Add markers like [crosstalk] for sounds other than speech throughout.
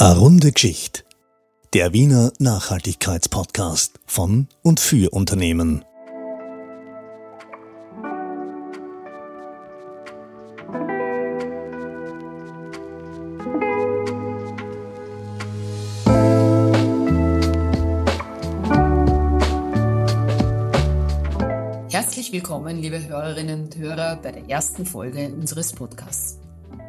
A runde Geschichte. Der Wiener Nachhaltigkeitspodcast von und für Unternehmen. Herzlich willkommen, liebe Hörerinnen und Hörer, bei der ersten Folge unseres Podcasts.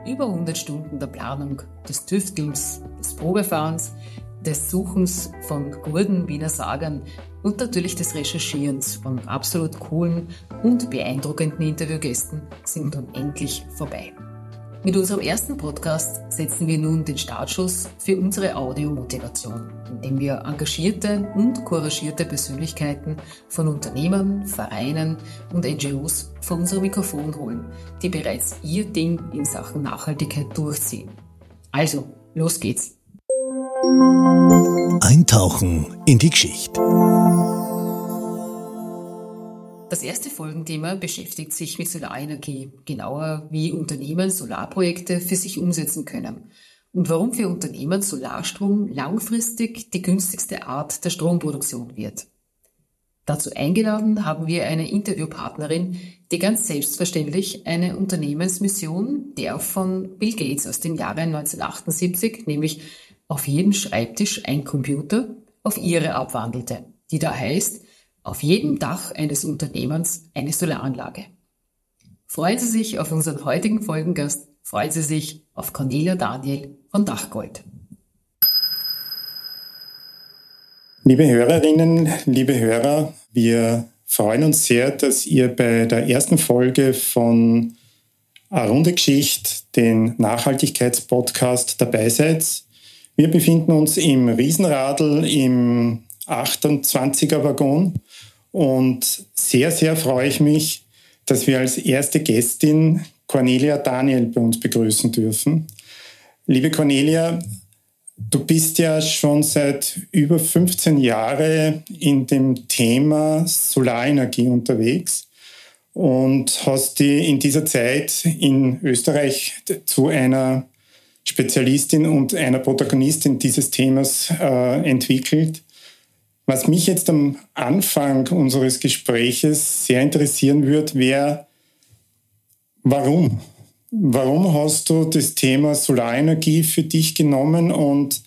Über 100 Stunden der Planung, des Tüftelns, des Probefahrens, des Suchens von guten Wiener Sagern und natürlich des Recherchierens von absolut coolen und beeindruckenden Interviewgästen sind nun endlich vorbei. Mit unserem ersten Podcast setzen wir nun den Startschuss für unsere Audiomotivation, indem wir engagierte und couragierte Persönlichkeiten von Unternehmern, Vereinen und NGOs vor unser Mikrofon holen, die bereits ihr Ding in Sachen Nachhaltigkeit durchziehen. Also, los geht's! Eintauchen in die Geschichte. Das erste Folgenthema beschäftigt sich mit Solarenergie, genauer wie Unternehmen Solarprojekte für sich umsetzen können und warum für Unternehmen Solarstrom langfristig die günstigste Art der Stromproduktion wird. Dazu eingeladen haben wir eine Interviewpartnerin, die ganz selbstverständlich eine Unternehmensmission, der von Bill Gates aus dem Jahre 1978, nämlich auf jeden Schreibtisch ein Computer, auf ihre abwandelte, die da heißt, auf jedem Dach eines Unternehmens eine Solaranlage. Freuen Sie sich auf unseren heutigen Folgengast, freuen Sie sich auf Cornelia Daniel von Dachgold. Liebe Hörerinnen, liebe Hörer, wir freuen uns sehr, dass ihr bei der ersten Folge von A Runde Geschichte, den Nachhaltigkeitspodcast, dabei seid. Wir befinden uns im Riesenradl im 28er Waggon und sehr, sehr freue ich mich, dass wir als erste Gästin Cornelia Daniel bei uns begrüßen dürfen. Liebe Cornelia, du bist ja schon seit über 15 Jahren in dem Thema Solarenergie unterwegs und hast die in dieser Zeit in Österreich zu einer Spezialistin und einer Protagonistin dieses Themas äh, entwickelt. Was mich jetzt am Anfang unseres Gespräches sehr interessieren würde, wäre, warum? Warum hast du das Thema Solarenergie für dich genommen und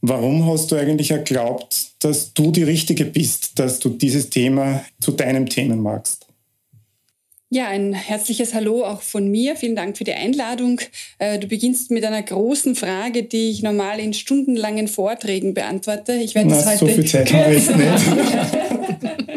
warum hast du eigentlich geglaubt, dass du die Richtige bist, dass du dieses Thema zu deinem Thema magst? Ja, ein herzliches Hallo auch von mir. Vielen Dank für die Einladung. Äh, du beginnst mit einer großen Frage, die ich normal in stundenlangen Vorträgen beantworte. Ich werde Na, das so heute viel Zeit habe ich nicht. [laughs] [laughs]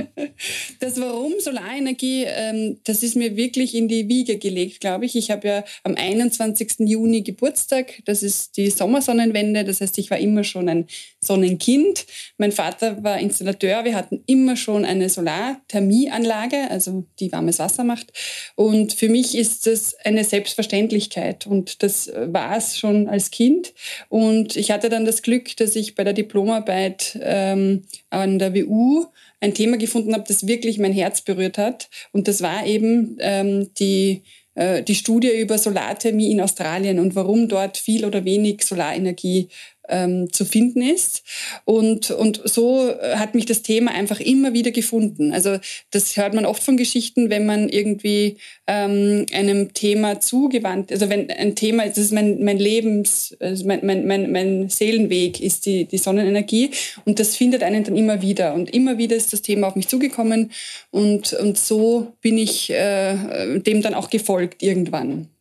Das Warum Solarenergie, ähm, das ist mir wirklich in die Wiege gelegt, glaube ich. Ich habe ja am 21. Juni Geburtstag. Das ist die Sommersonnenwende. Das heißt, ich war immer schon ein Sonnenkind. Mein Vater war Installateur. Wir hatten immer schon eine Solarthermieanlage, also die warmes Wasser macht. Und für mich ist das eine Selbstverständlichkeit. Und das war es schon als Kind. Und ich hatte dann das Glück, dass ich bei der Diplomarbeit ähm, an der WU ein Thema gefunden habe, das wirklich mein Herz berührt hat. Und das war eben ähm, die, äh, die Studie über Solarthermie in Australien und warum dort viel oder wenig Solarenergie ähm, zu finden ist. Und, und so äh, hat mich das Thema einfach immer wieder gefunden. Also das hört man oft von Geschichten, wenn man irgendwie ähm, einem Thema zugewandt, also wenn ein Thema, das ist mein, mein Lebens, also mein, mein, mein, mein Seelenweg ist die, die Sonnenenergie und das findet einen dann immer wieder. Und immer wieder ist das Thema auf mich zugekommen und, und so bin ich äh, dem dann auch gefolgt irgendwann.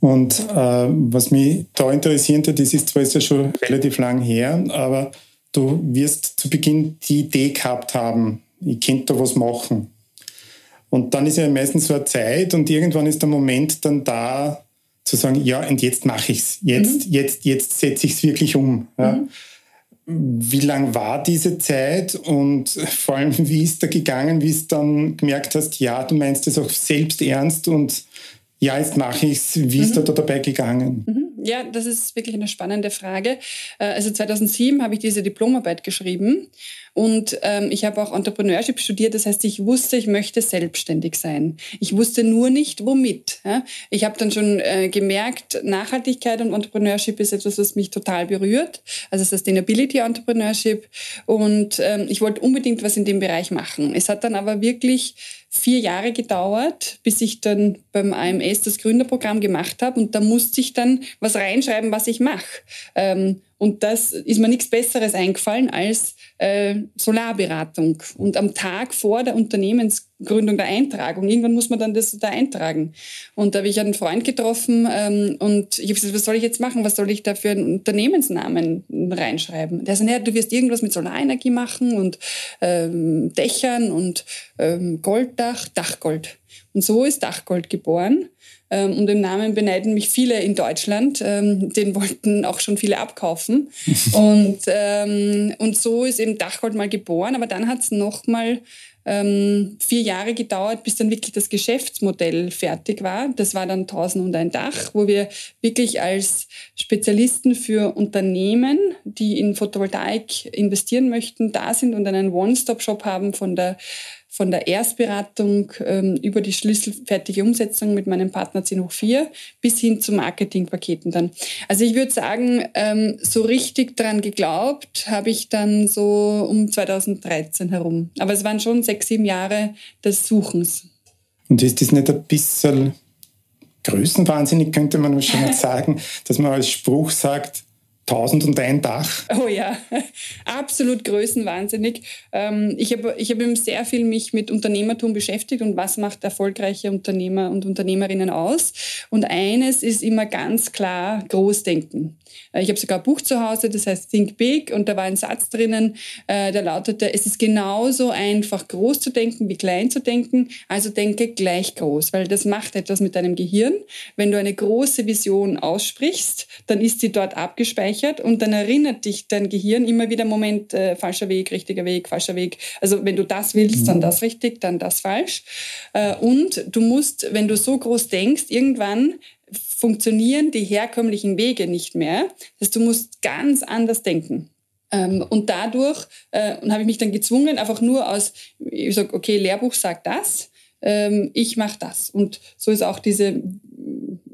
Und äh, was mich da interessiert hat, das ist zwar jetzt ja schon relativ lang her, aber du wirst zu Beginn die Idee gehabt haben, ich könnte da was machen. Und dann ist ja meistens so eine Zeit und irgendwann ist der Moment dann da, zu sagen, ja, und jetzt mache ich es. Jetzt, mhm. jetzt, jetzt setze ich es wirklich um. Ja. Mhm. Wie lang war diese Zeit und vor allem, wie ist da gegangen, wie du dann gemerkt hast, ja, du meinst es auch selbst ernst und ja, jetzt mache ich es. Wie ist mhm. da dabei gegangen? Mhm. Ja, das ist wirklich eine spannende Frage. Äh, also 2007 habe ich diese Diplomarbeit geschrieben und ähm, ich habe auch Entrepreneurship studiert. Das heißt, ich wusste, ich möchte selbstständig sein. Ich wusste nur nicht, womit. Ja? Ich habe dann schon äh, gemerkt, Nachhaltigkeit und Entrepreneurship ist etwas, was mich total berührt. Also Sustainability Entrepreneurship. Und ähm, ich wollte unbedingt was in dem Bereich machen. Es hat dann aber wirklich vier Jahre gedauert, bis ich dann beim AMS das Gründerprogramm gemacht habe. Und da musste ich dann was reinschreiben, was ich mache. Ähm, und das ist mir nichts Besseres eingefallen als äh, Solarberatung. Und am Tag vor der Unternehmensgründung, der Eintragung, irgendwann muss man dann das da eintragen. Und da habe ich einen Freund getroffen ähm, und ich habe gesagt, was soll ich jetzt machen? Was soll ich da für einen Unternehmensnamen reinschreiben? Der sagt, naja, du wirst irgendwas mit Solarenergie machen und ähm, Dächern und ähm, Golddach, Dachgold. Und so ist Dachgold geboren. Ähm, und im Namen beneiden mich viele in Deutschland. Ähm, den wollten auch schon viele abkaufen. [laughs] und, ähm, und so ist eben Dachgold mal geboren. Aber dann hat es nochmal vier Jahre gedauert, bis dann wirklich das Geschäftsmodell fertig war. Das war dann 1000 und ein Dach, wo wir wirklich als Spezialisten für Unternehmen, die in Photovoltaik investieren möchten, da sind und einen One-Stop-Shop haben von der von der Erstberatung ähm, über die schlüsselfertige Umsetzung mit meinem Partner 10 hoch 4 bis hin zu Marketingpaketen dann. Also ich würde sagen, ähm, so richtig dran geglaubt habe ich dann so um 2013 herum. Aber es waren schon sechs, sieben Jahre des Suchens. Und ist das nicht ein bisschen größenwahnsinnig, könnte man mal [laughs] sagen, dass man als Spruch sagt, Tausend und ein Dach. Oh ja, [laughs] absolut größenwahnsinnig. Ähm, ich habe ich hab eben sehr viel mich mit Unternehmertum beschäftigt und was macht erfolgreiche Unternehmer und Unternehmerinnen aus. Und eines ist immer ganz klar Großdenken. Äh, ich habe sogar ein Buch zu Hause, das heißt Think Big und da war ein Satz drinnen, äh, der lautete, es ist genauso einfach groß zu denken wie klein zu denken, also denke gleich groß, weil das macht etwas mit deinem Gehirn. Wenn du eine große Vision aussprichst, dann ist sie dort abgespeichert und dann erinnert dich dein Gehirn immer wieder, Moment, äh, falscher Weg, richtiger Weg, falscher Weg. Also wenn du das willst, dann das richtig, dann das falsch. Äh, und du musst, wenn du so groß denkst, irgendwann funktionieren die herkömmlichen Wege nicht mehr. Das heißt, du musst ganz anders denken. Ähm, und dadurch äh, habe ich mich dann gezwungen, einfach nur aus, ich sage, okay, Lehrbuch sagt das, ähm, ich mache das. Und so ist auch diese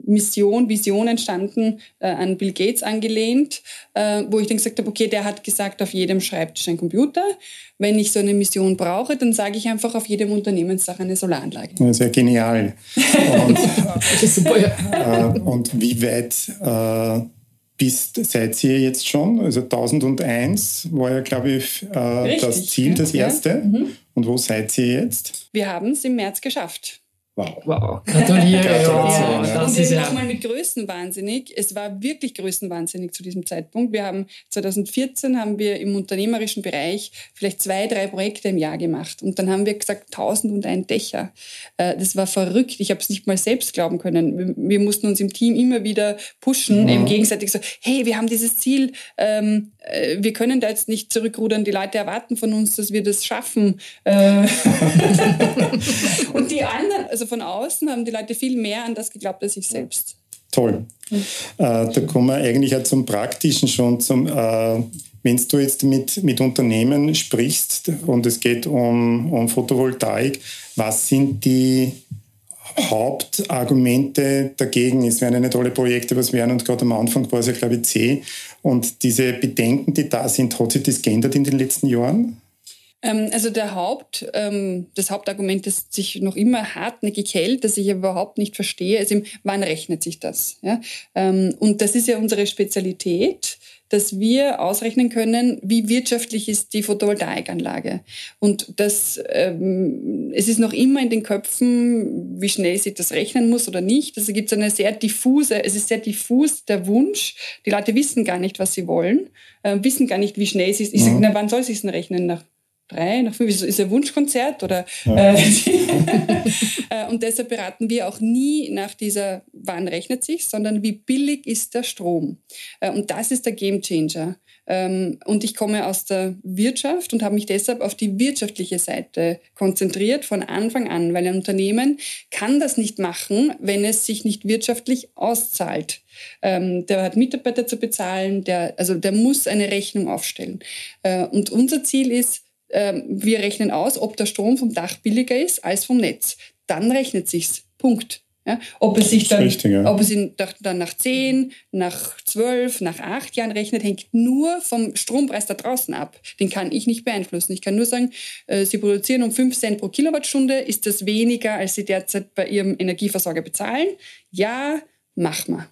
Mission, Vision entstanden, äh, an Bill Gates angelehnt, äh, wo ich dann gesagt habe, okay, der hat gesagt, auf jedem Schreibtisch ein Computer. Wenn ich so eine Mission brauche, dann sage ich einfach auf jedem Unternehmensdach eine Solaranlage. Ja, sehr genial. Und, [laughs] das ist super, ja. äh, und wie weit äh, bist, seid ihr jetzt schon? Also 1001 war ja, glaube ich, äh, das Ziel, das erste. Ja. Mhm. Und wo seid ihr jetzt? Wir haben es im März geschafft. Wow. wow. Gratuliere. Ja, ja. Und eben nochmal mit Größenwahnsinnig. Es war wirklich Größenwahnsinnig zu diesem Zeitpunkt. Wir haben 2014 haben wir im unternehmerischen Bereich vielleicht zwei, drei Projekte im Jahr gemacht. Und dann haben wir gesagt, 1001 Dächer. Äh, das war verrückt. Ich habe es nicht mal selbst glauben können. Wir mussten uns im Team immer wieder pushen, mhm. eben gegenseitig so, hey, wir haben dieses Ziel. Ähm, äh, wir können da jetzt nicht zurückrudern. Die Leute erwarten von uns, dass wir das schaffen. Äh, [laughs] und die anderen, also von außen, haben die Leute viel mehr an das geglaubt als ich selbst. Toll. Äh, da kommen wir eigentlich auch zum Praktischen schon. Zum, äh, wenn du jetzt mit, mit Unternehmen sprichst und es geht um, um Photovoltaik, was sind die Hauptargumente dagegen? Es werden eine tolle Projekte was werden und gerade am Anfang war es ja, glaube ich, C. Und diese Bedenken, die da sind, hat sich das geändert in den letzten Jahren? Ähm, also der Haupt, ähm, das Hauptargument, das sich noch immer hartnäckig hält, das ich überhaupt nicht verstehe, ist eben, wann rechnet sich das? Ähm, und das ist ja unsere Spezialität dass wir ausrechnen können, wie wirtschaftlich ist die Photovoltaikanlage. Und das, es ist noch immer in den Köpfen, wie schnell sich das rechnen muss oder nicht. Also gibt es eine sehr diffuse, es ist sehr diffus der Wunsch. Die Leute wissen gar nicht, was sie wollen, äh, wissen gar nicht, wie schnell sie es. Ich mhm. sage, na, wann soll sie es denn rechnen? Nach drei, nach fünf ist ein Wunschkonzert oder ja. äh, [laughs] äh, und deshalb beraten wir auch nie nach dieser, wann rechnet sich, sondern wie billig ist der Strom. Äh, und das ist der Gamechanger. Ähm, und ich komme aus der Wirtschaft und habe mich deshalb auf die wirtschaftliche Seite konzentriert von Anfang an, weil ein Unternehmen kann das nicht machen, wenn es sich nicht wirtschaftlich auszahlt. Ähm, der hat Mitarbeiter zu bezahlen, der, also der muss eine Rechnung aufstellen. Äh, und unser Ziel ist, wir rechnen aus, ob der Strom vom Dach billiger ist als vom Netz. Dann rechnet sich's. Punkt. Ja, ob es sich dann, richtig, ja. ob es dann nach zehn, nach zwölf, nach acht Jahren rechnet, hängt nur vom Strompreis da draußen ab. Den kann ich nicht beeinflussen. Ich kann nur sagen, äh, Sie produzieren um fünf Cent pro Kilowattstunde. Ist das weniger, als Sie derzeit bei Ihrem Energieversorger bezahlen? Ja, mach mal.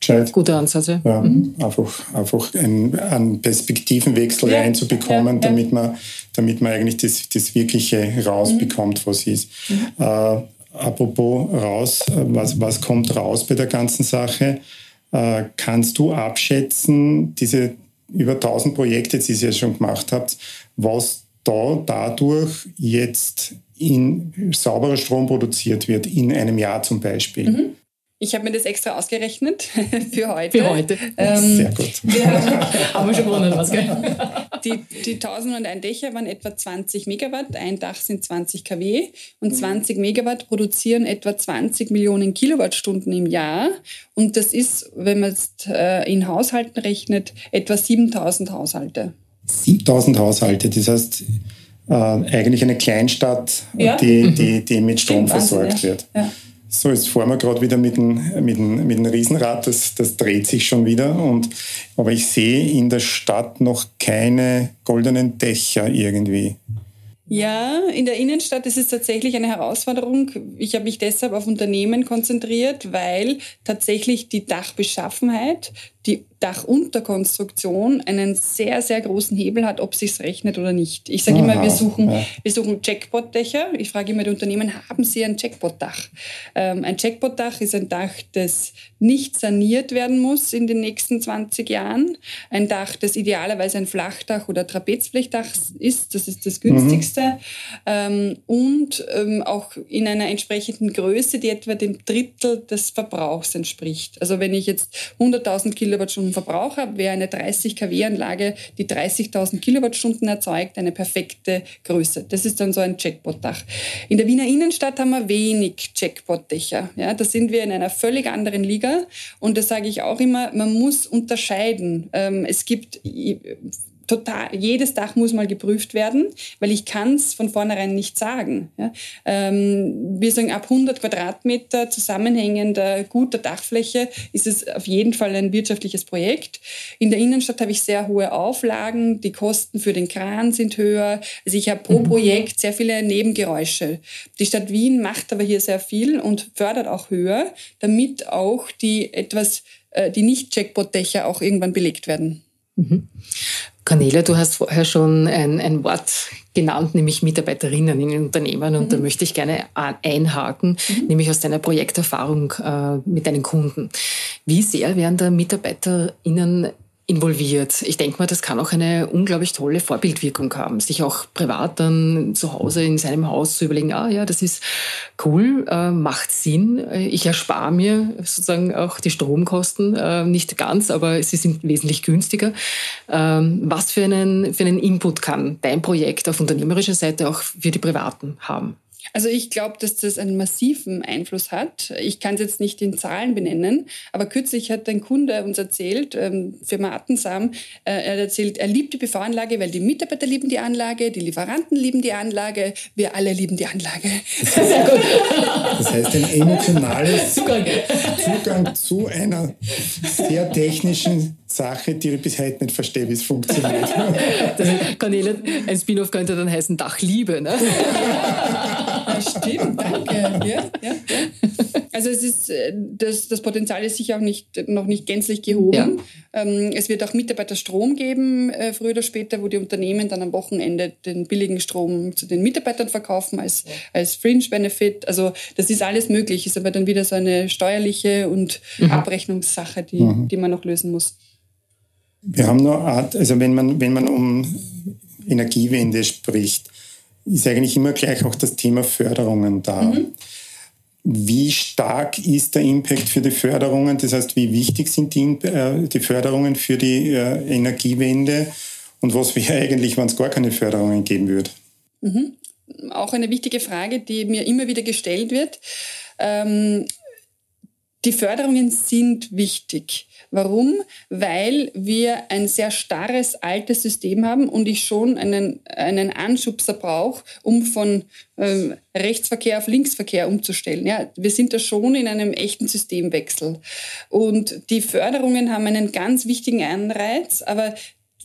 Gescheit. Guter Ansatz, ja. ja mhm. Einfach, einfach einen, einen Perspektivenwechsel ja, reinzubekommen, ja, damit, man, damit man eigentlich das, das Wirkliche rausbekommt, was ist. Mhm. Äh, apropos raus, was, was kommt raus bei der ganzen Sache? Äh, kannst du abschätzen, diese über 1000 Projekte, die ihr schon gemacht habt, was da dadurch jetzt in sauberer Strom produziert wird, in einem Jahr zum Beispiel? Mhm. Ich habe mir das extra ausgerechnet [laughs] für heute. Für heute. Ähm, Sehr gut. [laughs] Ja. [laughs] haben wir schon gewonnen, was, gell? Die, die 1001 Dächer waren etwa 20 Megawatt. Ein Dach sind 20 kW. Und 20 Megawatt produzieren etwa 20 Millionen Kilowattstunden im Jahr. Und das ist, wenn man es äh, in Haushalten rechnet, etwa 7000 Haushalte. 7000 Haushalte, das heißt äh, eigentlich eine Kleinstadt, ja. die, die, die mit Strom versorgt wird. Ja. So, jetzt fahren wir gerade wieder mit dem, mit, dem, mit dem Riesenrad, das, das dreht sich schon wieder. Und, aber ich sehe in der Stadt noch keine goldenen Dächer irgendwie. Ja, in der Innenstadt ist es tatsächlich eine Herausforderung. Ich habe mich deshalb auf Unternehmen konzentriert, weil tatsächlich die Dachbeschaffenheit, die Dachunterkonstruktion einen sehr, sehr großen Hebel hat, ob sich's rechnet oder nicht. Ich sage immer, wir suchen, ja. wir suchen Jackpot-Dächer. Ich frage immer die Unternehmen, haben sie ein Jackpot-Dach? Ähm, ein Jackpot-Dach ist ein Dach, das nicht saniert werden muss in den nächsten 20 Jahren. Ein Dach, das idealerweise ein Flachdach oder Trapezblechdach ist. Das ist das günstigste. Mhm. Ähm, und ähm, auch in einer entsprechenden Größe, die etwa dem Drittel des Verbrauchs entspricht. Also wenn ich jetzt 100.000 Kilowattstunden Kilowattstunden Verbrauch habe, wäre eine 30 kW-Anlage, die 30.000 Kilowattstunden erzeugt, eine perfekte Größe. Das ist dann so ein Jackpot-Dach. In der Wiener Innenstadt haben wir wenig Jackpot-Dächer. Ja, da sind wir in einer völlig anderen Liga. Und da sage ich auch immer, man muss unterscheiden. Ähm, es gibt total, jedes Dach muss mal geprüft werden, weil ich kann es von vornherein nicht sagen. Ja? Ähm, wir sagen, ab 100 Quadratmeter zusammenhängender, guter Dachfläche ist es auf jeden Fall ein wirtschaftliches Projekt. In der Innenstadt habe ich sehr hohe Auflagen, die Kosten für den Kran sind höher. Also ich habe pro mhm. Projekt sehr viele Nebengeräusche. Die Stadt Wien macht aber hier sehr viel und fördert auch höher, damit auch die etwas, äh, die Nicht-Jackpot-Dächer auch irgendwann belegt werden. Mhm. Cornelia, du hast vorher schon ein, ein Wort genannt, nämlich Mitarbeiterinnen in Unternehmen. Und mhm. da möchte ich gerne einhaken, mhm. nämlich aus deiner Projekterfahrung äh, mit deinen Kunden. Wie sehr werden da MitarbeiterInnen involviert. Ich denke mal, das kann auch eine unglaublich tolle Vorbildwirkung haben, sich auch privat dann zu Hause in seinem Haus zu überlegen, ah ja, das ist cool, äh, macht Sinn, ich erspare mir sozusagen auch die Stromkosten, äh, nicht ganz, aber sie sind wesentlich günstiger. Ähm, was für einen, für einen Input kann dein Projekt auf unternehmerischer Seite auch für die Privaten haben? Also ich glaube, dass das einen massiven Einfluss hat. Ich kann es jetzt nicht in Zahlen benennen, aber kürzlich hat ein Kunde uns erzählt, ähm, Firma Attensam, äh, er hat erzählt, er liebt die PV-Anlage, weil die Mitarbeiter lieben die Anlage, die Lieferanten lieben die Anlage, wir alle lieben die Anlage. Sehr gut. Das heißt, ein emotionales [laughs] Zugang, Zugang zu einer sehr technischen Sache, die ich bis heute nicht verstehe, wie es funktioniert. [laughs] Cornelia, ein Spin-off könnte dann heißen Dachliebe, ne? [laughs] Ja, stimmt, danke. Ja, ja, ja. Also es ist, äh, das, das Potenzial ist sicher auch nicht, noch nicht gänzlich gehoben. Ähm, es wird auch Mitarbeiterstrom geben, äh, früher oder später, wo die Unternehmen dann am Wochenende den billigen Strom zu den Mitarbeitern verkaufen als, als Fringe-Benefit. Also das ist alles möglich, ist aber dann wieder so eine steuerliche und mhm. Abrechnungssache, die, mhm. die man noch lösen muss. Wir haben nur Art, also wenn man, wenn man um Energiewende spricht, ist eigentlich immer gleich auch das Thema Förderungen da. Mhm. Wie stark ist der Impact für die Förderungen? Das heißt, wie wichtig sind die, äh, die Förderungen für die äh, Energiewende? Und was wäre eigentlich, wenn es gar keine Förderungen geben würde? Mhm. Auch eine wichtige Frage, die mir immer wieder gestellt wird. Ähm, die Förderungen sind wichtig. Warum? Weil wir ein sehr starres, altes System haben und ich schon einen, einen Anschubser brauche, um von ähm, Rechtsverkehr auf Linksverkehr umzustellen. Ja, wir sind da schon in einem echten Systemwechsel. Und die Förderungen haben einen ganz wichtigen Anreiz, aber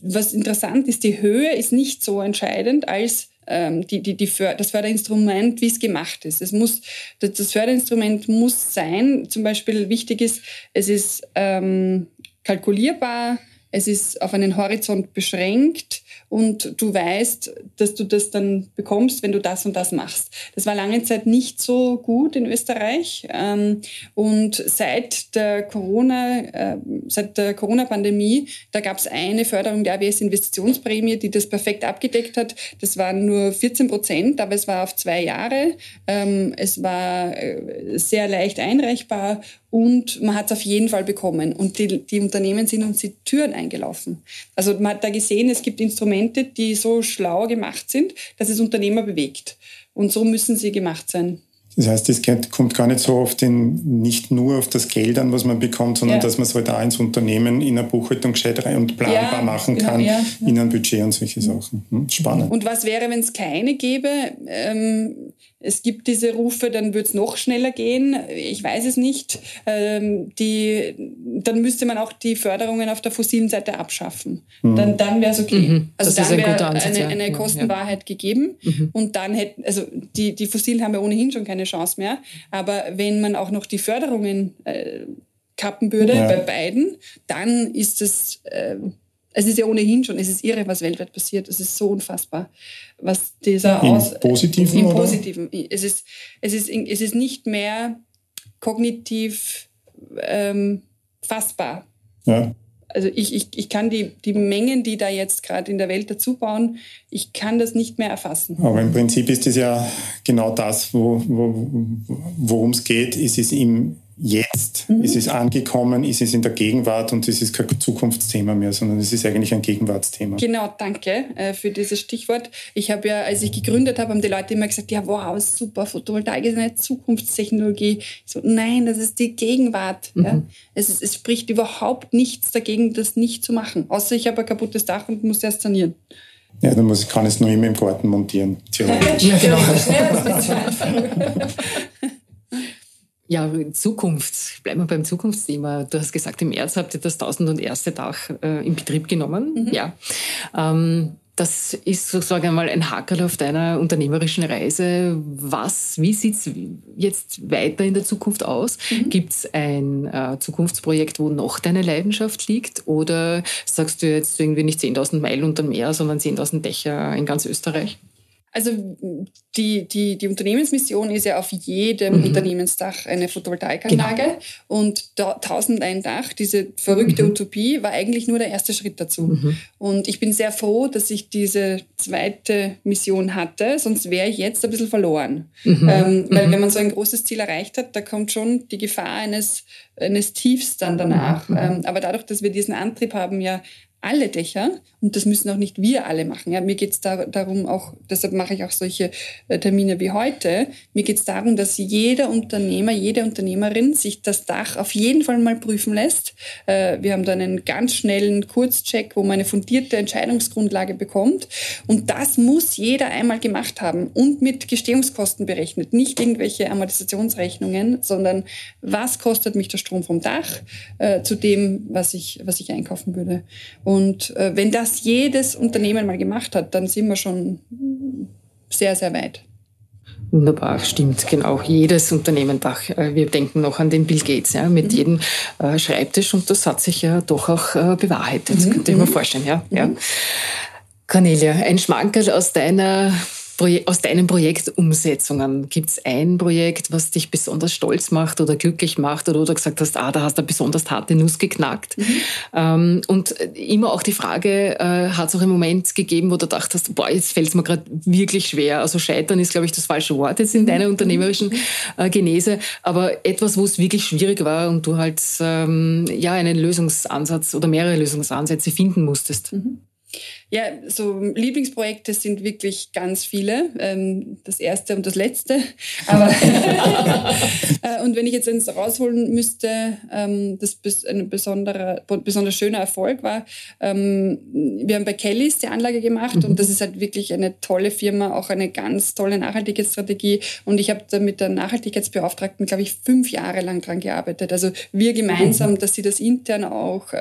was interessant ist, die Höhe ist nicht so entscheidend als die, die, die För das Förderinstrument, wie es gemacht ist. Es muss, das Förderinstrument muss sein, zum Beispiel wichtig ist, es ist ähm, kalkulierbar, es ist auf einen Horizont beschränkt und du weißt, dass du das dann bekommst, wenn du das und das machst. Das war lange Zeit nicht so gut in Österreich ähm, und seit der Corona, äh, seit der Corona-Pandemie, da gab es eine Förderung der AWS-Investitionsprämie, die das perfekt abgedeckt hat. Das waren nur 14 Prozent, aber es war auf zwei Jahre. Ähm, es war äh, sehr leicht einreichbar und man hat es auf jeden Fall bekommen. Und die, die Unternehmen sind uns die Türen eingelaufen. Also man hat da gesehen, es gibt Instrumente, die so schlau gemacht sind, dass es Unternehmer bewegt. Und so müssen sie gemacht sein. Das heißt, es kommt gar nicht so oft in, nicht nur auf das Geld an, was man bekommt, sondern ja. dass man es halt auch ins Unternehmen in der Buchhaltung gescheit und planbar ja, machen kann, ja, in einem Budget und solche Sachen. Hm, spannend. Und was wäre, wenn es keine gäbe? Ähm, es gibt diese Rufe, dann wird es noch schneller gehen. Ich weiß es nicht. Ähm, die, dann müsste man auch die Förderungen auf der fossilen Seite abschaffen. Mhm. Dann, dann wäre es okay. Mhm. Also dann wäre ein eine, eine Kostenwahrheit ja. gegeben. Mhm. Und dann hätten, also die, die Fossilen haben ja ohnehin schon keine Chance mehr. Aber wenn man auch noch die Förderungen äh, kappen würde ja. bei beiden, dann ist es äh, es ist ja ohnehin schon, es ist irre, was weltweit passiert. Es ist so unfassbar, was dieser Im Aus Positiven im Positiven. Es ist es ist es ist nicht mehr kognitiv ähm, fassbar. Ja. Also ich, ich, ich kann die, die Mengen, die da jetzt gerade in der Welt dazu bauen, ich kann das nicht mehr erfassen. Aber im Prinzip ist es ja genau das, wo, wo, worum es geht. Es ist im jetzt. Mhm. Es ist angekommen, es ist in der Gegenwart und es ist kein Zukunftsthema mehr, sondern es ist eigentlich ein Gegenwartsthema. Genau, danke äh, für dieses Stichwort. Ich habe ja, als ich gegründet habe, haben die Leute immer gesagt, ja, wow, super, Photovoltaik ist eine Zukunftstechnologie. Ich so, nein, das ist die Gegenwart. Mhm. Ja. Es, es spricht überhaupt nichts dagegen, das nicht zu machen. Außer ich habe ein kaputtes Dach und muss erst sanieren. Ja, dann muss, kann ich es nur immer im Garten montieren. Theoretisch. ja, genau. [laughs] Ja, Zukunft. Bleiben wir beim Zukunftsthema. Du hast gesagt, im März habt ihr das 1001. Dach äh, in Betrieb genommen. Mhm. Ja. Ähm, das ist sozusagen einmal ein Hakel auf deiner unternehmerischen Reise. Was, wie sieht's jetzt weiter in der Zukunft aus? Mhm. Gibt's ein äh, Zukunftsprojekt, wo noch deine Leidenschaft liegt? Oder sagst du jetzt irgendwie nicht 10.000 Meilen unter dem Meer, sondern 10.000 Dächer in ganz Österreich? Also die, die, die Unternehmensmission ist ja auf jedem mhm. Unternehmensdach eine Photovoltaikanlage. Genau. Und da, 1001 Dach, diese verrückte mhm. Utopie, war eigentlich nur der erste Schritt dazu. Mhm. Und ich bin sehr froh, dass ich diese zweite Mission hatte, sonst wäre ich jetzt ein bisschen verloren. Mhm. Ähm, weil mhm. wenn man so ein großes Ziel erreicht hat, da kommt schon die Gefahr eines, eines Tiefs dann danach. Mhm. Ähm, aber dadurch, dass wir diesen Antrieb haben, ja alle Dächer und das müssen auch nicht wir alle machen. Ja, mir geht es da, darum auch, deshalb mache ich auch solche äh, Termine wie heute. Mir geht es darum, dass jeder Unternehmer, jede Unternehmerin sich das Dach auf jeden Fall mal prüfen lässt. Äh, wir haben dann einen ganz schnellen Kurzcheck, wo man eine fundierte Entscheidungsgrundlage bekommt und das muss jeder einmal gemacht haben und mit Gestehungskosten berechnet. Nicht irgendwelche Amortisationsrechnungen, sondern was kostet mich der Strom vom Dach äh, zu dem, was ich, was ich einkaufen würde. Und und äh, wenn das jedes Unternehmen mal gemacht hat, dann sind wir schon sehr, sehr weit. Wunderbar, stimmt, genau. Jedes Unternehmen, äh, wir denken noch an den Bill Gates, ja, mit mhm. jedem äh, Schreibtisch und das hat sich ja doch auch äh, bewahrheitet, mhm. könnte ich mir mhm. vorstellen, ja. Mhm. ja. Cornelia, ein Schmankerl aus deiner aus deinen Projektumsetzungen, gibt es ein Projekt, was dich besonders stolz macht oder glücklich macht oder, oder gesagt hast, ah, da hast du eine besonders harte Nuss geknackt? Mhm. Ähm, und immer auch die Frage, äh, hat es auch einen Moment gegeben, wo du dachtest, boah, jetzt fällt es mir gerade wirklich schwer. Also scheitern ist, glaube ich, das falsche Wort jetzt in mhm. deiner unternehmerischen äh, Genese, aber etwas, wo es wirklich schwierig war und du halt ähm, ja einen Lösungsansatz oder mehrere Lösungsansätze finden musstest. Mhm. Ja, so Lieblingsprojekte sind wirklich ganz viele. Ähm, das erste und das letzte. [laughs] Aber [laughs] äh, und wenn ich jetzt eins rausholen müsste, ähm, das ein besonderer, besonders schöner Erfolg war. Ähm, wir haben bei Kellys die Anlage gemacht mhm. und das ist halt wirklich eine tolle Firma, auch eine ganz tolle Nachhaltigkeitsstrategie. Und ich habe da mit der Nachhaltigkeitsbeauftragten, glaube ich, fünf Jahre lang dran gearbeitet. Also wir gemeinsam, mhm. dass sie das intern auch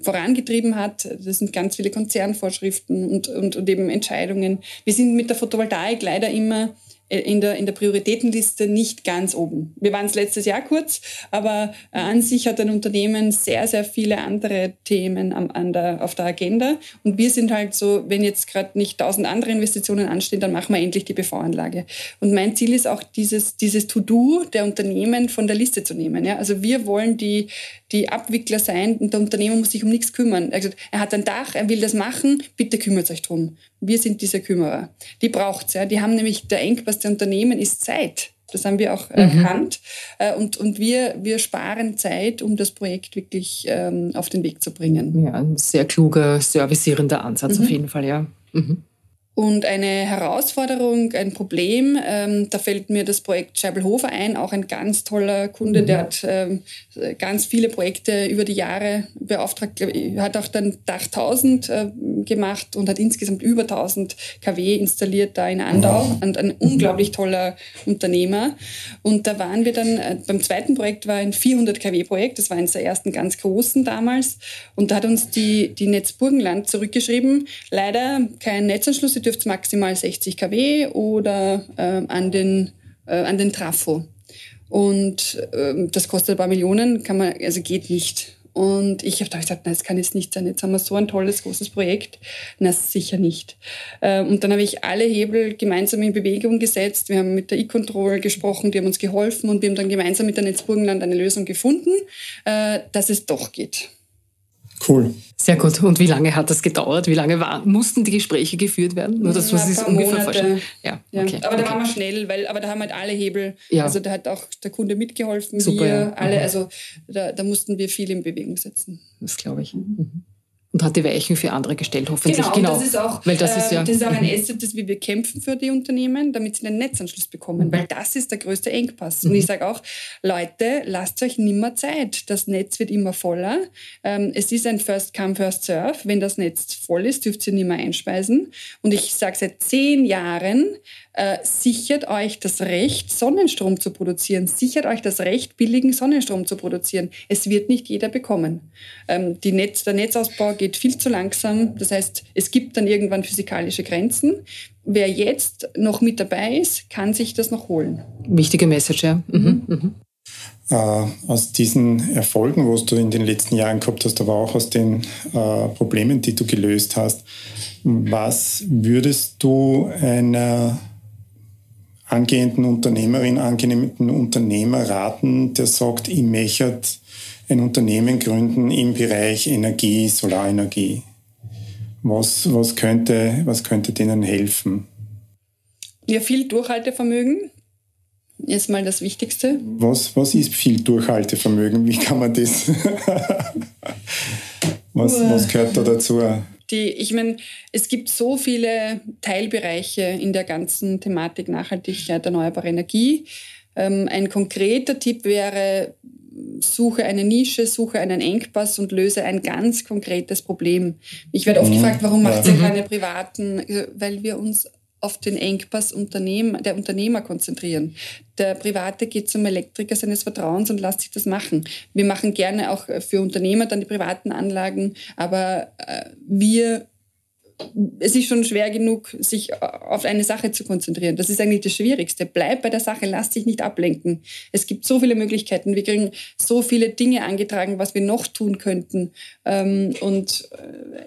vorangetrieben hat. Das sind ganz viele Konzernvorschriften und, und, und eben Entscheidungen. Wir sind mit der Photovoltaik leider immer in der, in der Prioritätenliste nicht ganz oben. Wir waren es letztes Jahr kurz, aber äh, an sich hat ein Unternehmen sehr, sehr viele andere Themen am, an der, auf der Agenda. Und wir sind halt so, wenn jetzt gerade nicht tausend andere Investitionen anstehen, dann machen wir endlich die PV-Anlage. Und mein Ziel ist auch, dieses, dieses To-Do der Unternehmen von der Liste zu nehmen. Ja? Also wir wollen die, die Abwickler sein und der Unternehmer muss sich um nichts kümmern. Er, gesagt, er hat ein Dach, er will das machen, bitte kümmert euch drum. Wir sind diese Kümmerer. Die braucht's, ja. Die haben nämlich, der Engpass der Unternehmen ist Zeit. Das haben wir auch mhm. erkannt. Äh, und, und wir, wir sparen Zeit, um das Projekt wirklich ähm, auf den Weg zu bringen. Ja, ein sehr kluger, servicierender Ansatz mhm. auf jeden Fall, ja. Mhm. Und eine Herausforderung, ein Problem, ähm, da fällt mir das Projekt Scheibelhofer ein, auch ein ganz toller Kunde, mhm. der hat ähm, ganz viele Projekte über die Jahre beauftragt, hat auch dann Dach 1000 äh, gemacht und hat insgesamt über 1000 kW installiert da in Andau und ein unglaublich toller Unternehmer. Und da waren wir dann, äh, beim zweiten Projekt war ein 400 kW Projekt, das war eines der ersten ganz großen damals und da hat uns die, die Netzburgenland zurückgeschrieben, leider kein Netzanschluss, dürft maximal 60 kW oder äh, an, den, äh, an den Trafo. Und äh, das kostet ein paar Millionen, kann man, also geht nicht. Und ich habe da gesagt, nein, das kann jetzt nicht sein. Jetzt haben wir so ein tolles, großes Projekt. Na, sicher nicht. Ähm, und dann habe ich alle Hebel gemeinsam in Bewegung gesetzt. Wir haben mit der E-Control gesprochen, die haben uns geholfen und wir haben dann gemeinsam mit der Netzburgenland eine Lösung gefunden, äh, dass es doch geht. Cool. Sehr gut. Und wie lange hat das gedauert? Wie lange war, mussten die Gespräche geführt werden? Nur, dass du es ungefähr vorstellen. Ja, ja. Okay. Aber da okay. waren wir schnell, weil, aber da haben halt alle Hebel. Ja. Also da hat auch der Kunde mitgeholfen, Super, wir, ja. alle. Mhm. Also da, da mussten wir viel in Bewegung setzen. Das glaube ich. Mhm und hat die Weichen für andere gestellt, hoffentlich. Genau, genau. das ist auch, weil das ist ja, das ist auch ein mhm. Asset, das wir kämpfen für die Unternehmen, damit sie einen Netzanschluss bekommen, weil das ist der größte Engpass. Und ich mhm. sage auch, Leute, lasst euch nimmer Zeit. Das Netz wird immer voller. Ähm, es ist ein First Come, First Serve. Wenn das Netz voll ist, dürft ihr nicht mehr einspeisen. Und ich sage seit zehn Jahren, äh, sichert euch das Recht, Sonnenstrom zu produzieren, sichert euch das Recht, billigen Sonnenstrom zu produzieren. Es wird nicht jeder bekommen. Ähm, die Netz, der Netzausbau geht viel zu langsam. Das heißt, es gibt dann irgendwann physikalische Grenzen. Wer jetzt noch mit dabei ist, kann sich das noch holen. Wichtige Message, ja. Mhm. Mhm. Äh, aus diesen Erfolgen, was du in den letzten Jahren gehabt hast, aber auch aus den äh, Problemen, die du gelöst hast, was würdest du einer angehenden Unternehmerin, angehenden Unternehmer raten, der sagt, ich möchte ein Unternehmen gründen im Bereich Energie, Solarenergie? Was, was, könnte, was könnte denen helfen? Ja, viel Durchhaltevermögen ist mal das Wichtigste. Was, was ist viel Durchhaltevermögen? Wie kann man das? [laughs] was, was gehört da dazu? Die, ich meine, es gibt so viele Teilbereiche in der ganzen Thematik Nachhaltigkeit, erneuerbare Energie. Ähm, ein konkreter Tipp wäre, suche eine Nische, suche einen Engpass und löse ein ganz konkretes Problem. Ich werde oft mhm. gefragt, warum macht ihr keine privaten, weil wir uns auf den Engpass Unternehmen, der Unternehmer konzentrieren. Der Private geht zum Elektriker seines Vertrauens und lässt sich das machen. Wir machen gerne auch für Unternehmer dann die privaten Anlagen, aber äh, wir es ist schon schwer genug, sich auf eine Sache zu konzentrieren. Das ist eigentlich das Schwierigste. Bleib bei der Sache, lass dich nicht ablenken. Es gibt so viele Möglichkeiten. Wir kriegen so viele Dinge angetragen, was wir noch tun könnten. Ähm, und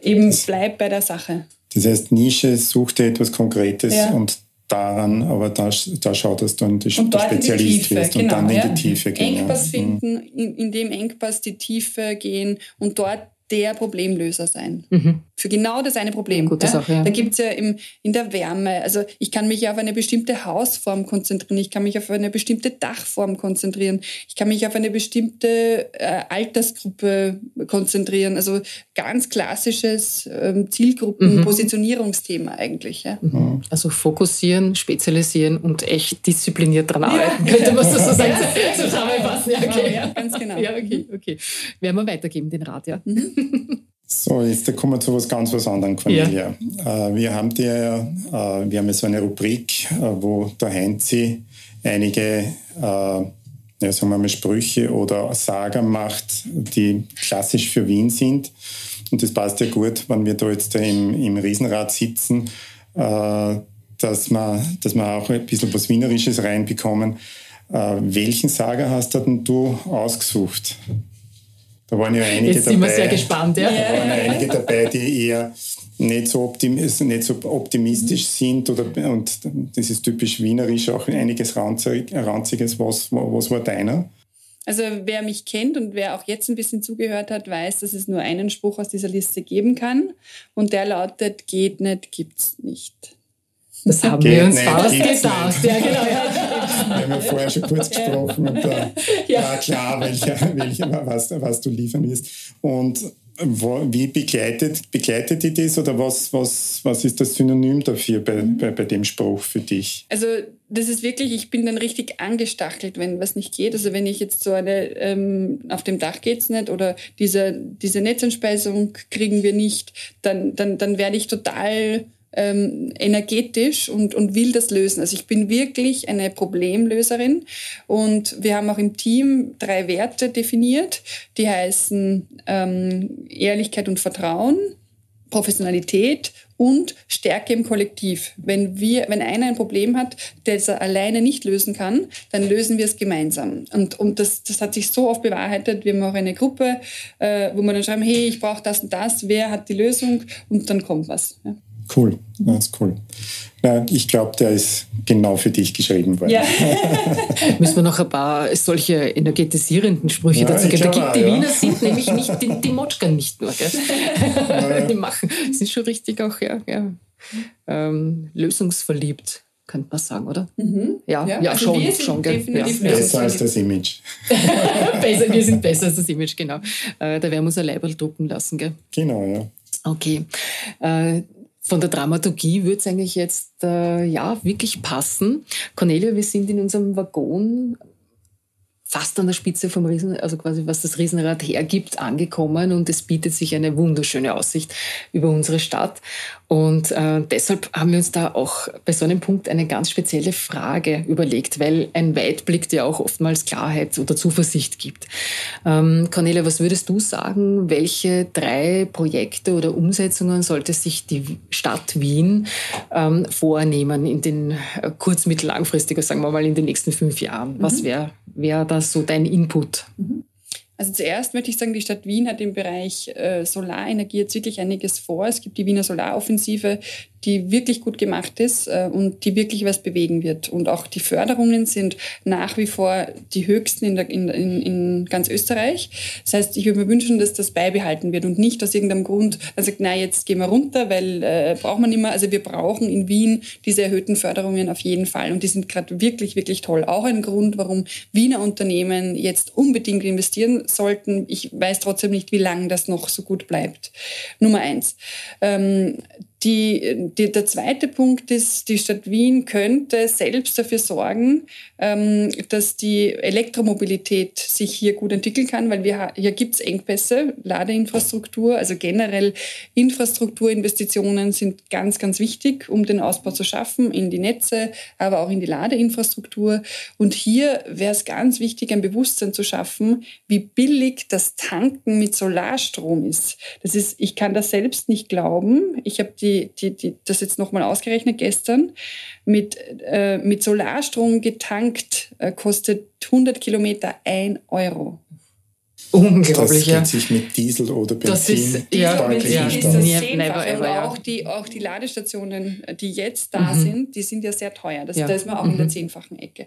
äh, eben bleib bei der Sache. Das heißt, Nische sucht dir etwas Konkretes ja. und daran, aber da, da schaut, dass du ein Spezialist wirst genau, und dann ja. in die Tiefe gehen. Engpass ja. finden, in, in dem Engpass die Tiefe gehen und dort der Problemlöser sein. Mhm. Für genau das eine Problem. Gute ja? Sache, ja. Da gibt es ja im, in der Wärme, also ich kann mich auf eine bestimmte Hausform konzentrieren, ich kann mich auf eine bestimmte Dachform konzentrieren, ich kann mich auf eine bestimmte äh, Altersgruppe konzentrieren. Also ganz klassisches ähm, Zielgruppen-Positionierungsthema mhm. eigentlich. Ja? Mhm. Also fokussieren, spezialisieren und echt diszipliniert dran arbeiten, ja. könnte man so sagen. Zusammenfassen. Ja, okay. ja, ganz genau. Ja, okay, okay. Werden wir weitergeben, den Rat, ja. So, jetzt kommen wir zu was ganz was anderem, Cornelia. Ja. Äh, wir haben dir, äh, wir haben ja so eine Rubrik, äh, wo der Heinzi einige, ja, sagen wir mal, Sprüche oder Sager macht, die klassisch für Wien sind. Und das passt ja gut, wenn wir da jetzt im, im Riesenrad sitzen, dass wir, dass wir auch ein bisschen was Wienerisches reinbekommen. Welchen Sager hast denn du ausgesucht? Da waren ja einige Jetzt sind dabei. Wir sehr gespannt, ja. Da waren ja einige dabei, die eher nicht so, optimistisch, nicht so optimistisch sind oder, und das ist typisch wienerisch, auch einiges Ranziges. Was, was war deiner? Also wer mich kennt und wer auch jetzt ein bisschen zugehört hat, weiß, dass es nur einen Spruch aus dieser Liste geben kann und der lautet, geht nicht, gibt's nicht. Das haben Geht wir uns fast gedacht. Ja, genau, ja. Wir haben ja vorher schon kurz gesprochen und da ja. war klar, welcher, welcher, was, was du liefern wirst. Und wo, wie begleitet, begleitet die das oder was, was, was ist das Synonym dafür bei, mhm. bei, bei dem Spruch für dich? Also das ist wirklich, ich bin dann richtig angestachelt, wenn was nicht geht. Also wenn ich jetzt so eine, ähm, auf dem Dach geht's nicht oder diese, diese Netzenspeisung kriegen wir nicht, dann, dann, dann werde ich total ähm, energetisch und, und will das lösen. Also ich bin wirklich eine Problemlöserin und wir haben auch im Team drei Werte definiert, die heißen ähm, Ehrlichkeit und Vertrauen, Professionalität und Stärke im Kollektiv. Wenn wir, wenn einer ein Problem hat, das er alleine nicht lösen kann, dann lösen wir es gemeinsam. Und, und das, das hat sich so oft bewahrheitet. Wir haben auch eine Gruppe, äh, wo wir dann schreiben, hey, ich brauche das und das, wer hat die Lösung? Und dann kommt was. Ja. Cool, das ist cool. Ja, ich glaube, der ist genau für dich geschrieben worden. Ja. [laughs] Müssen wir noch ein paar solche energetisierenden Sprüche ja, dazu geben. Da die Wiener sind nämlich nicht, die, die Motschkan nicht nur. Gell? Die machen, sind schon richtig auch ja, ja, ähm, lösungsverliebt könnte man sagen, oder? Mhm. Ja, ja, ja also schon. Wir sind schon definitiv ja. Besser als das Image. [laughs] besser, wir sind besser als das Image, genau. Äh, da werden wir uns ein Leiberl drucken lassen, gell? Genau, ja. Okay. Äh, von der Dramaturgie würde es eigentlich jetzt äh, ja wirklich passen. Cornelia, wir sind in unserem Waggon fast an der Spitze vom Riesen, also quasi was das Riesenrad hergibt, angekommen und es bietet sich eine wunderschöne Aussicht über unsere Stadt. Und äh, deshalb haben wir uns da auch bei so einem Punkt eine ganz spezielle Frage überlegt, weil ein Weitblick dir auch oftmals Klarheit oder Zuversicht gibt. Ähm, Cornelia, was würdest du sagen, welche drei Projekte oder Umsetzungen sollte sich die Stadt Wien ähm, vornehmen in den äh, kurz-, mittel-, langfristiger, sagen wir mal, in den nächsten fünf Jahren? Mhm. Was wäre wär da so dein Input? Mhm. Also zuerst möchte ich sagen, die Stadt Wien hat im Bereich äh, Solarenergie jetzt wirklich einiges vor. Es gibt die Wiener Solaroffensive, die wirklich gut gemacht ist äh, und die wirklich was bewegen wird. Und auch die Förderungen sind nach wie vor die höchsten in, der, in, in, in ganz Österreich. Das heißt, ich würde mir wünschen, dass das beibehalten wird und nicht aus irgendeinem Grund, man sagt, na, jetzt gehen wir runter, weil äh, braucht man immer. Also wir brauchen in Wien diese erhöhten Förderungen auf jeden Fall und die sind gerade wirklich, wirklich toll. Auch ein Grund, warum Wiener Unternehmen jetzt unbedingt investieren sollten. Ich weiß trotzdem nicht, wie lange das noch so gut bleibt. Nummer eins. Ähm, die, die, der zweite Punkt ist, die Stadt Wien könnte selbst dafür sorgen, ähm, dass die Elektromobilität sich hier gut entwickeln kann, weil wir, hier gibt es Engpässe, Ladeinfrastruktur, also generell Infrastrukturinvestitionen sind ganz, ganz wichtig, um den Ausbau zu schaffen in die Netze, aber auch in die Ladeinfrastruktur. Und hier wäre es ganz wichtig, ein Bewusstsein zu schaffen, wie billig das Tanken mit Solarstrom ist. Das ist, ich kann das selbst nicht glauben. Ich habe die die, die, die, das jetzt nochmal ausgerechnet gestern, mit, äh, mit Solarstrom getankt äh, kostet 100 Kilometer 1 Euro. Unglaublich, das geht sich mit Diesel oder Benzin das ist, ja, ja, ist das never ever, und ja. auch die, auch die Ladestationen, die jetzt da Mhm. sind, die sind ja sehr teuer. Das, Ja. Da ist man auch in der Mhm. zehnfachen Ecke.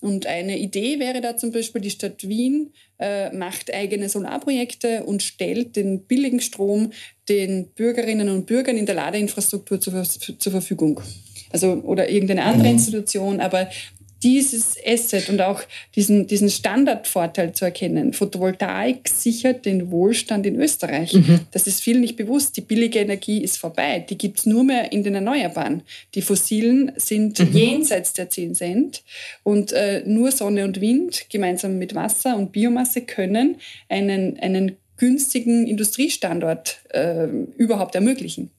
Und eine Idee wäre da zum Beispiel, die Stadt Wien äh, macht eigene Solarprojekte und stellt den billigen Strom den Bürgerinnen und Bürgern in der Ladeinfrastruktur zur, zur Verfügung. Also, oder irgendeine andere Mhm. Institution, aber dieses Asset und auch diesen, diesen Standardvorteil zu erkennen. Photovoltaik sichert den Wohlstand in Österreich. Das ist vielen nicht bewusst. Die billige Energie ist vorbei. Die gibt's nur mehr in den Erneuerbaren. Die fossilen sind jenseits der 10 Cent. Und äh, nur Sonne und Wind gemeinsam mit Wasser und Biomasse können einen, einen günstigen Industriestandort äh, überhaupt ermöglichen.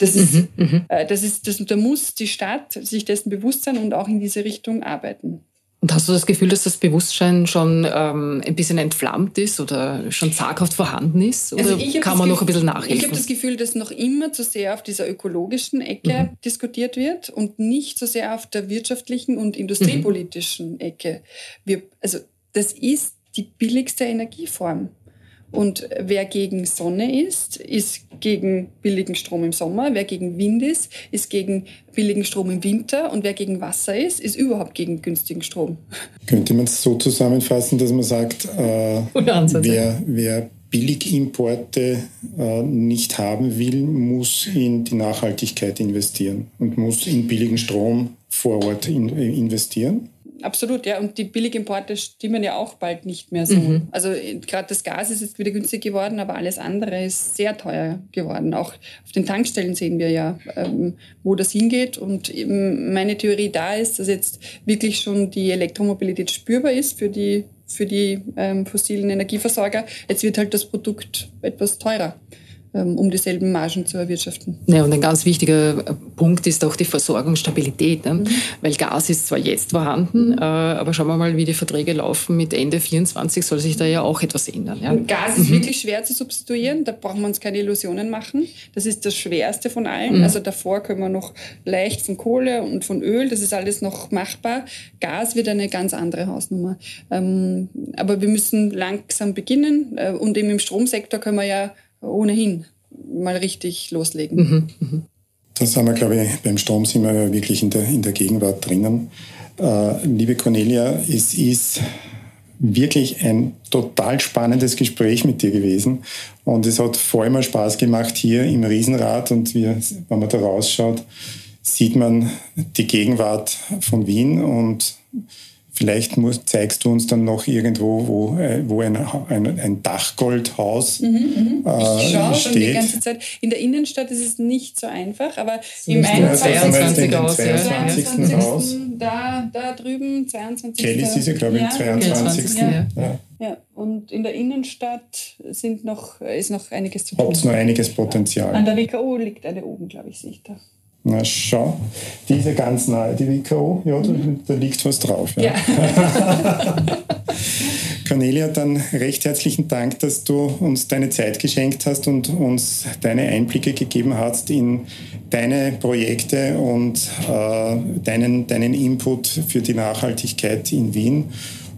Das ist, äh, das ist, das, da muss die Stadt sich dessen bewusst sein und auch in diese Richtung arbeiten. Und hast du das Gefühl, dass das Bewusstsein schon ähm, ein bisschen entflammt ist oder schon zaghaft vorhanden ist? Oder Also kann man noch ein bisschen Ich habe nachhelfen? das Gefühl, dass noch immer zu sehr auf dieser ökologischen Ecke diskutiert wird und nicht so sehr auf der wirtschaftlichen und industriepolitischen Ecke. Wir, also das ist die billigste Energieform. Und wer gegen Sonne ist, ist gegen billigen Strom im Sommer. Wer gegen Wind ist, ist gegen billigen Strom im Winter. Und wer gegen Wasser ist, ist überhaupt gegen günstigen Strom. Könnte man es so zusammenfassen, dass man sagt, äh, wer, wer Billigimporte äh, nicht haben will, muss in die Nachhaltigkeit investieren und muss in billigen Strom vor Ort in, investieren? Absolut, ja. Und die Billigimporte stimmen ja auch bald nicht mehr so. Mhm. Also äh, gerade das Gas ist jetzt wieder günstig geworden, aber alles andere ist sehr teuer geworden. Auch auf den Tankstellen sehen wir ja, ähm, wo das hingeht. Und eben meine Theorie da ist, dass jetzt wirklich schon die Elektromobilität spürbar ist für die, für die ähm, fossilen Energieversorger. Jetzt wird halt das Produkt etwas teurer, um dieselben Margen zu erwirtschaften. Ja, und ein ganz wichtiger äh, Punkt ist auch die Versorgungsstabilität. Mhm. Ne? Weil Gas ist zwar jetzt vorhanden, äh, aber schauen wir mal, wie die Verträge laufen. Mit Ende 24 soll sich da ja auch etwas ändern. Ja? Gas ist wirklich schwer zu substituieren, da brauchen wir uns keine Illusionen machen. Das ist das Schwerste von allen. Also davor können wir noch leicht von Kohle und von Öl, das ist alles noch machbar. Gas wird eine ganz andere Hausnummer. Ähm, aber wir müssen langsam beginnen äh, und eben im Stromsektor können wir ja ohnehin mal richtig loslegen. Da sind wir, glaube ich, beim Strom sind wir ja wirklich in der, in der Gegenwart drinnen. Äh, liebe Cornelia, es ist wirklich ein total spannendes Gespräch mit dir gewesen. Und es hat vor allem Spaß gemacht hier im Riesenrad. Und wir, wenn man da rausschaut, sieht man die Gegenwart von Wien. Und vielleicht muss, zeigst du uns dann noch irgendwo, wo, äh, wo ein, ein, ein Dachgoldhaus Ich schaue äh, schon die steht. ganze Zeit. In der Innenstadt ist es nicht so einfach, aber Im im Du hast 21. den 22 aus, ja. 22. Haus. 22. Da, da drüben, 22. Kelly ist ja, glaube ich, im Ja. 22. Ja. Ja. Ja, und in der Innenstadt sind noch, ist noch einiges zu tun. Habt noch einiges An Potenzial. der WKO liegt eine oben, glaube ich, sehe ich da. Na schau, die ist ja ganz nahe, die WKO. Ja, da, da liegt was drauf. Ja. [laughs] Cornelia, dann recht herzlichen Dank, dass du uns deine Zeit geschenkt hast und uns deine Einblicke gegeben hast in deine Projekte und äh, deinen, deinen Input für die Nachhaltigkeit in Wien.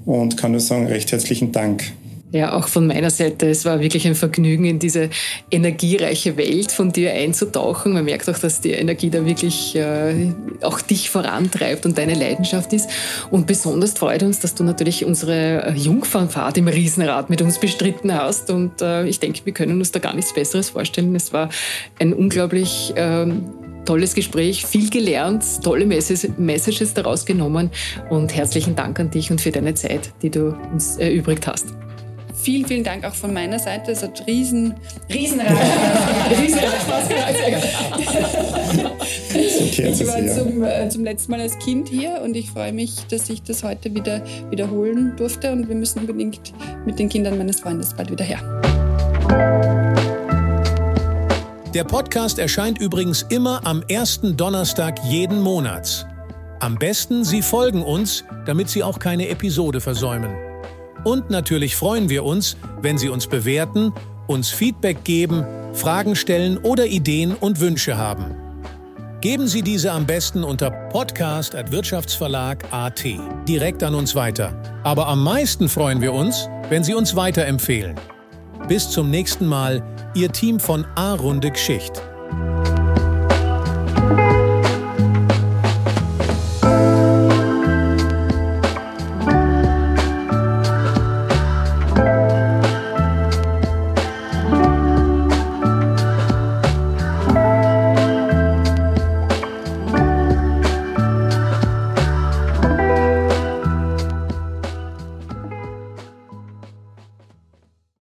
Und kann nur sagen, recht herzlichen Dank. Ja, auch von meiner Seite, es war wirklich ein Vergnügen, in diese energiereiche Welt von dir einzutauchen. Man merkt auch, dass die Energie da wirklich äh, auch dich vorantreibt und deine Leidenschaft ist. Und besonders freut uns, dass du natürlich unsere äh, Jungfernfahrt im Riesenrad mit uns bestritten hast. Und äh, ich denke, wir können uns da gar nichts Besseres vorstellen. Es war ein unglaublich ähm, tolles Gespräch, viel gelernt, tolle Messages daraus genommen. Und herzlichen Dank an dich und für deine Zeit, die du uns erübrigt hast. Vielen, vielen Dank auch von meiner Seite. Es hat riesen, riesen [laughs] Spaß Okay, Ich war zum, äh, zum letzten Mal als Kind hier und ich freue mich, dass ich das heute wieder wiederholen durfte. Und wir müssen unbedingt mit den Kindern meines Freundes bald wieder her. Der Podcast erscheint übrigens immer am ersten Donnerstag jeden Monats. Am besten, Sie folgen uns, damit Sie auch keine Episode versäumen. Und natürlich freuen wir uns, wenn Sie uns bewerten, uns Feedback geben, Fragen stellen oder Ideen und Wünsche haben. Geben Sie diese am besten unter podcast.wirtschaftsverlag.at direkt an uns weiter. Aber am meisten freuen wir uns, wenn Sie uns weiterempfehlen. Bis zum nächsten Mal, Ihr Team von A-Runde Geschicht.